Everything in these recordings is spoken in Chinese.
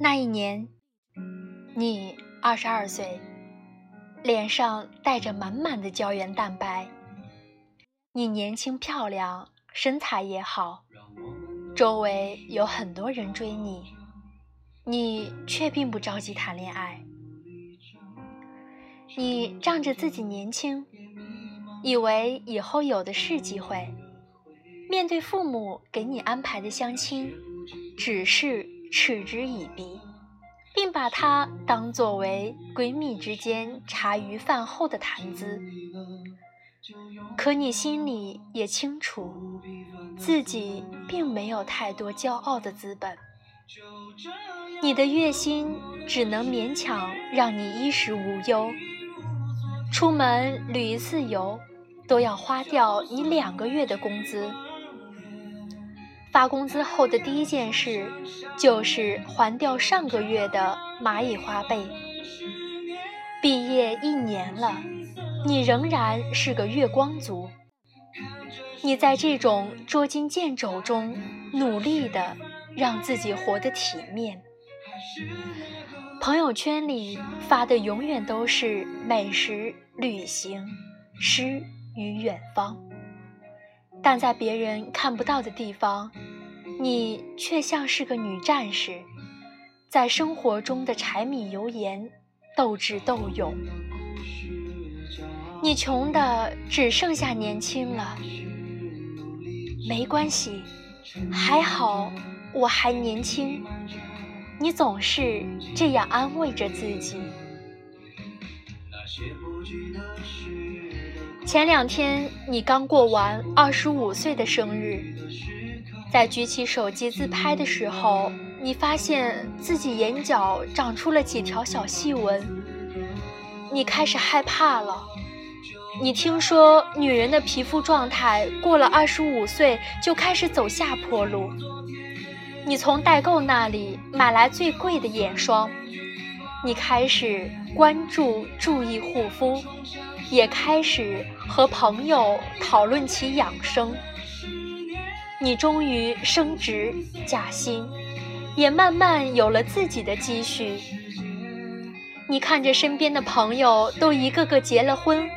那一年，你二十二岁，脸上带着满满的胶原蛋白。你年轻漂亮，身材也好，周围有很多人追你，你却并不着急谈恋爱。你仗着自己年轻，以为以后有的是机会。面对父母给你安排的相亲，只是嗤之以鼻，并把它当作为闺蜜之间茶余饭后的谈资。可你心里也清楚，自己并没有太多骄傲的资本。你的月薪只能勉强让你衣食无忧，出门旅一次游都要花掉你两个月的工资。发工资后的第一件事，就是还掉上个月的蚂蚁花呗。毕业一年了，你仍然是个月光族。你在这种捉襟见肘中，努力的让自己活得体面。朋友圈里发的永远都是美食、旅行、诗与远方。但在别人看不到的地方，你却像是个女战士，在生活中的柴米油盐斗智斗勇。你穷的只剩下年轻了，没关系，还好我还年轻。你总是这样安慰着自己。前两天你刚过完二十五岁的生日，在举起手机自拍的时候，你发现自己眼角长出了几条小细纹，你开始害怕了。你听说女人的皮肤状态过了二十五岁就开始走下坡路，你从代购那里买来最贵的眼霜，你开始关注注意护肤。也开始和朋友讨论起养生。你终于升职加薪，也慢慢有了自己的积蓄。你看着身边的朋友都一个个结了婚，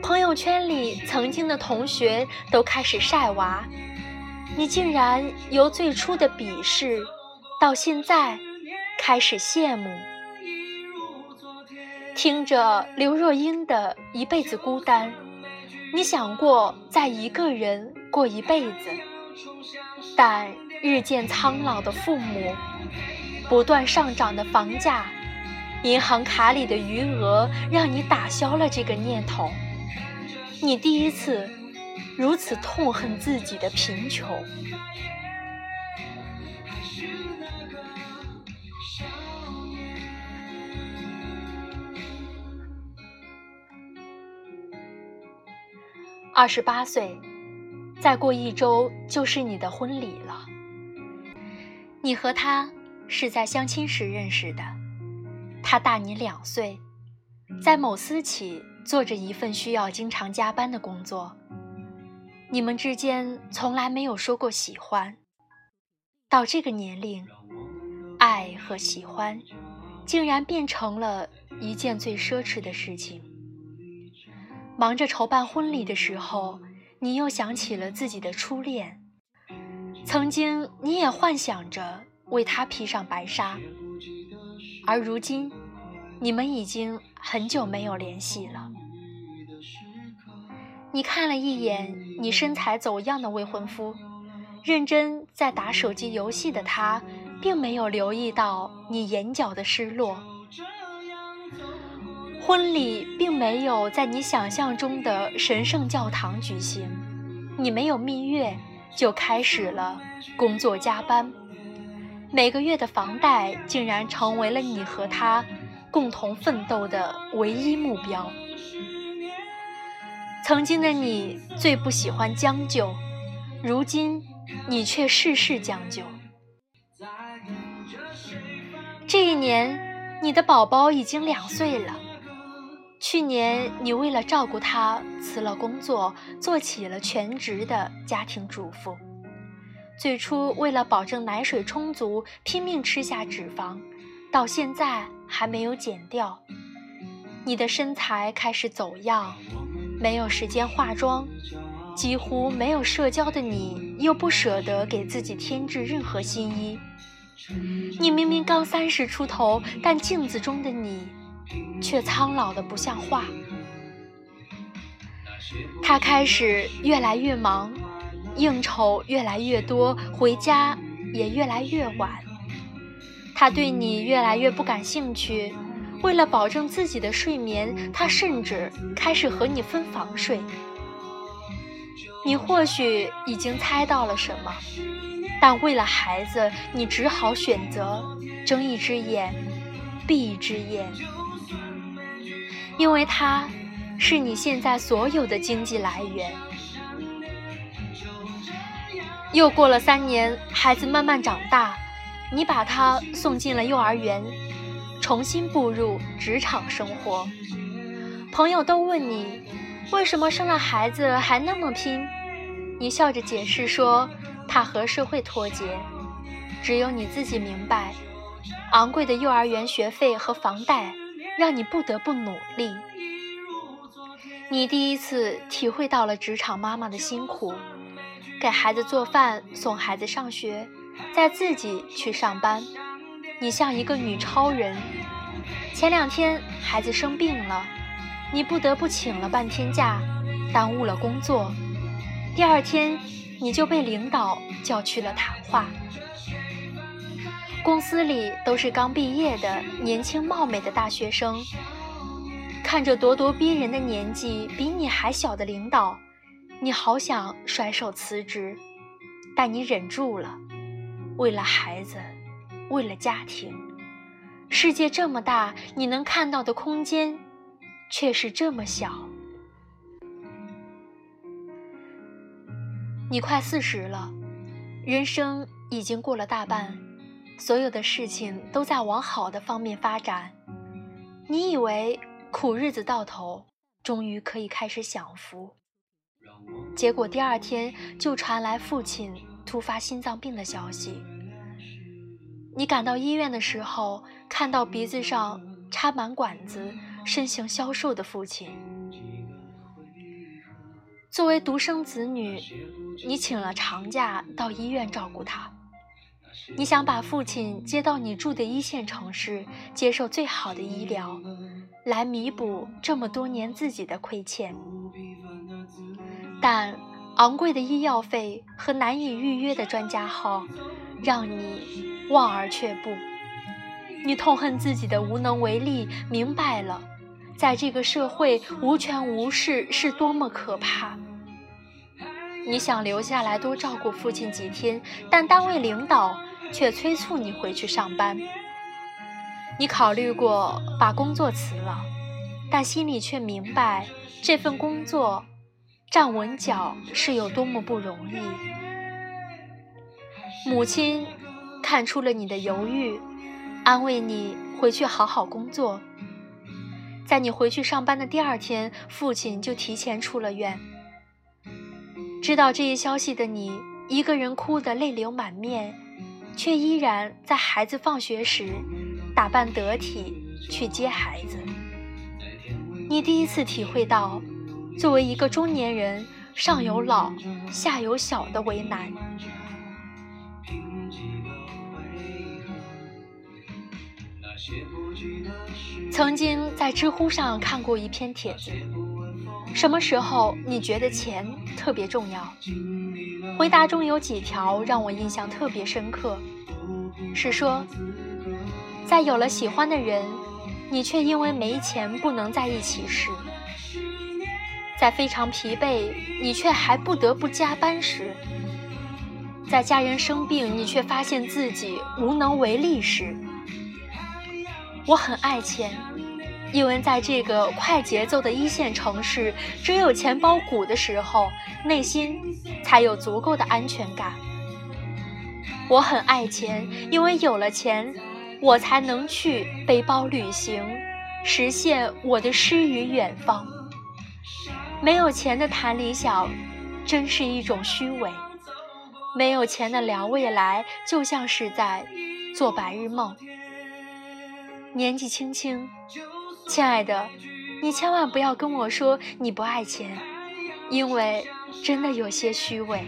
朋友圈里曾经的同学都开始晒娃，你竟然由最初的鄙视，到现在开始羡慕。听着刘若英的一辈子孤单，你想过再一个人过一辈子，但日渐苍老的父母，不断上涨的房价，银行卡里的余额，让你打消了这个念头。你第一次如此痛恨自己的贫穷。二十八岁，再过一周就是你的婚礼了。你和他是在相亲时认识的，他大你两岁，在某私企做着一份需要经常加班的工作。你们之间从来没有说过喜欢，到这个年龄，爱和喜欢竟然变成了一件最奢侈的事情。忙着筹办婚礼的时候，你又想起了自己的初恋。曾经，你也幻想着为他披上白纱，而如今，你们已经很久没有联系了。你看了一眼你身材走样的未婚夫，认真在打手机游戏的他，并没有留意到你眼角的失落。婚礼并没有在你想象中的神圣教堂举行，你没有蜜月就开始了工作加班，每个月的房贷竟然成为了你和他共同奋斗的唯一目标。曾经的你最不喜欢将就，如今你却事事将就。这一年，你的宝宝已经两岁了。去年，你为了照顾他辞了工作，做起了全职的家庭主妇。最初为了保证奶水充足，拼命吃下脂肪，到现在还没有减掉。你的身材开始走样，没有时间化妆，几乎没有社交的你，又不舍得给自己添置任何新衣。你明明刚三十出头，但镜子中的你，却苍老的不像话。他开始越来越忙，应酬越来越多，回家也越来越晚。他对你越来越不感兴趣。为了保证自己的睡眠，他甚至开始和你分房睡。你或许已经猜到了什么，但为了孩子，你只好选择睁一只眼闭一只眼，因为他是你现在所有的经济来源。又过了三年，孩子慢慢长大，你把他送进了幼儿园。重新步入职场生活，朋友都问你为什么生了孩子还那么拼，你笑着解释说怕和社会脱节。只有你自己明白，昂贵的幼儿园学费和房贷让你不得不努力。你第一次体会到了职场妈妈的辛苦，给孩子做饭、送孩子上学，再自己去上班。你像一个女超人。前两天孩子生病了，你不得不请了半天假，耽误了工作。第二天你就被领导叫去了谈话。公司里都是刚毕业的年轻貌美的大学生，看着咄咄逼人的年纪比你还小的领导，你好想甩手辞职，但你忍住了，为了孩子。为了家庭，世界这么大，你能看到的空间却是这么小。你快四十了，人生已经过了大半，所有的事情都在往好的方面发展。你以为苦日子到头，终于可以开始享福，结果第二天就传来父亲突发心脏病的消息。你赶到医院的时候，看到鼻子上插满管子、身形消瘦的父亲。作为独生子女，你请了长假到医院照顾他。你想把父亲接到你住的一线城市，接受最好的医疗，来弥补这么多年自己的亏欠。但昂贵的医药费和难以预约的专家号，让你。望而却步，你痛恨自己的无能为力，明白了，在这个社会无权无势是多么可怕。你想留下来多照顾父亲几天，但单位领导却催促你回去上班。你考虑过把工作辞了，但心里却明白这份工作站稳脚是有多么不容易。母亲。看出了你的犹豫，安慰你回去好好工作。在你回去上班的第二天，父亲就提前出了院。知道这一消息的你，一个人哭得泪流满面，却依然在孩子放学时打扮得体去接孩子。你第一次体会到，作为一个中年人，上有老下有小的为难。曾经在知乎上看过一篇帖子，什么时候你觉得钱特别重要？回答中有几条让我印象特别深刻，是说，在有了喜欢的人，你却因为没钱不能在一起时；在非常疲惫，你却还不得不加班时；在家人生病，你却发现自己无能为力时。我很爱钱，因为在这个快节奏的一线城市，只有钱包鼓的时候，内心才有足够的安全感。我很爱钱，因为有了钱，我才能去背包旅行，实现我的诗与远方。没有钱的谈理想，真是一种虚伪。没有钱的聊未来，就像是在做白日梦。年纪轻轻，亲爱的，你千万不要跟我说你不爱钱，因为真的有些虚伪。